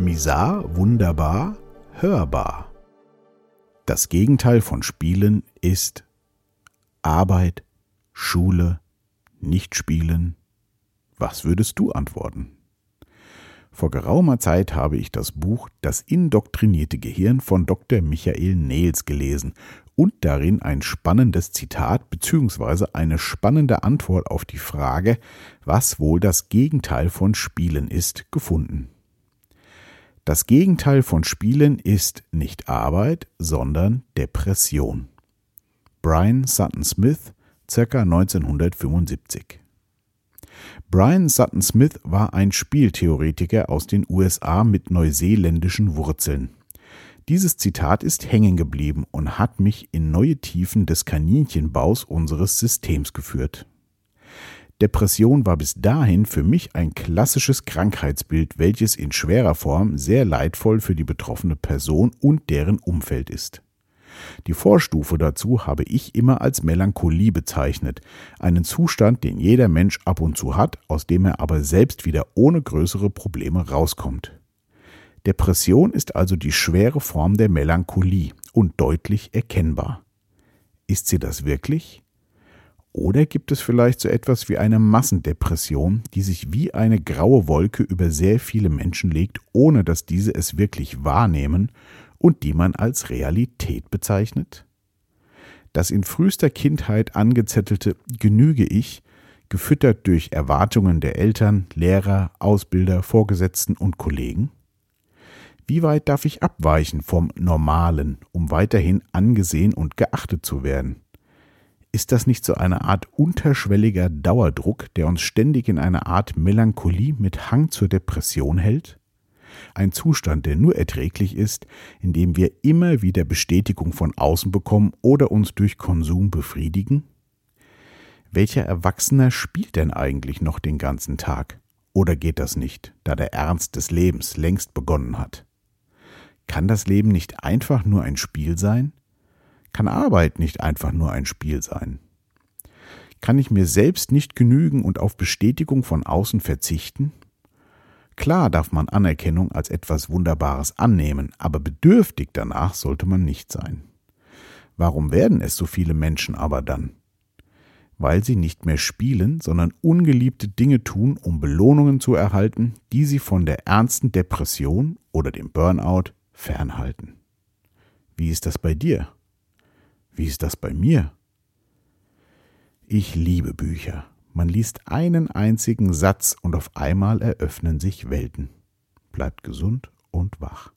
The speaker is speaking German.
Misar, wunderbar, hörbar. Das Gegenteil von Spielen ist Arbeit, Schule, nicht spielen. Was würdest du antworten? Vor geraumer Zeit habe ich das Buch Das indoktrinierte Gehirn von Dr. Michael Nehls gelesen und darin ein spannendes Zitat bzw. eine spannende Antwort auf die Frage, was wohl das Gegenteil von Spielen ist, gefunden. Das Gegenteil von Spielen ist nicht Arbeit, sondern Depression. Brian Sutton Smith, ca. 1975. Brian Sutton Smith war ein Spieltheoretiker aus den USA mit neuseeländischen Wurzeln. Dieses Zitat ist hängen geblieben und hat mich in neue Tiefen des Kaninchenbaus unseres Systems geführt. Depression war bis dahin für mich ein klassisches Krankheitsbild, welches in schwerer Form sehr leidvoll für die betroffene Person und deren Umfeld ist. Die Vorstufe dazu habe ich immer als Melancholie bezeichnet, einen Zustand, den jeder Mensch ab und zu hat, aus dem er aber selbst wieder ohne größere Probleme rauskommt. Depression ist also die schwere Form der Melancholie und deutlich erkennbar. Ist sie das wirklich? Oder gibt es vielleicht so etwas wie eine Massendepression, die sich wie eine graue Wolke über sehr viele Menschen legt, ohne dass diese es wirklich wahrnehmen und die man als Realität bezeichnet? Das in frühester Kindheit angezettelte Genüge ich, gefüttert durch Erwartungen der Eltern, Lehrer, Ausbilder, Vorgesetzten und Kollegen? Wie weit darf ich abweichen vom Normalen, um weiterhin angesehen und geachtet zu werden? Ist das nicht so eine Art unterschwelliger Dauerdruck, der uns ständig in eine Art Melancholie mit Hang zur Depression hält? Ein Zustand, der nur erträglich ist, indem wir immer wieder Bestätigung von außen bekommen oder uns durch Konsum befriedigen? Welcher Erwachsener spielt denn eigentlich noch den ganzen Tag? Oder geht das nicht, da der Ernst des Lebens längst begonnen hat? Kann das Leben nicht einfach nur ein Spiel sein? Kann Arbeit nicht einfach nur ein Spiel sein? Kann ich mir selbst nicht genügen und auf Bestätigung von außen verzichten? Klar darf man Anerkennung als etwas Wunderbares annehmen, aber bedürftig danach sollte man nicht sein. Warum werden es so viele Menschen aber dann? Weil sie nicht mehr spielen, sondern ungeliebte Dinge tun, um Belohnungen zu erhalten, die sie von der ernsten Depression oder dem Burnout fernhalten. Wie ist das bei dir? Wie ist das bei mir? Ich liebe Bücher. Man liest einen einzigen Satz und auf einmal eröffnen sich Welten. Bleibt gesund und wach.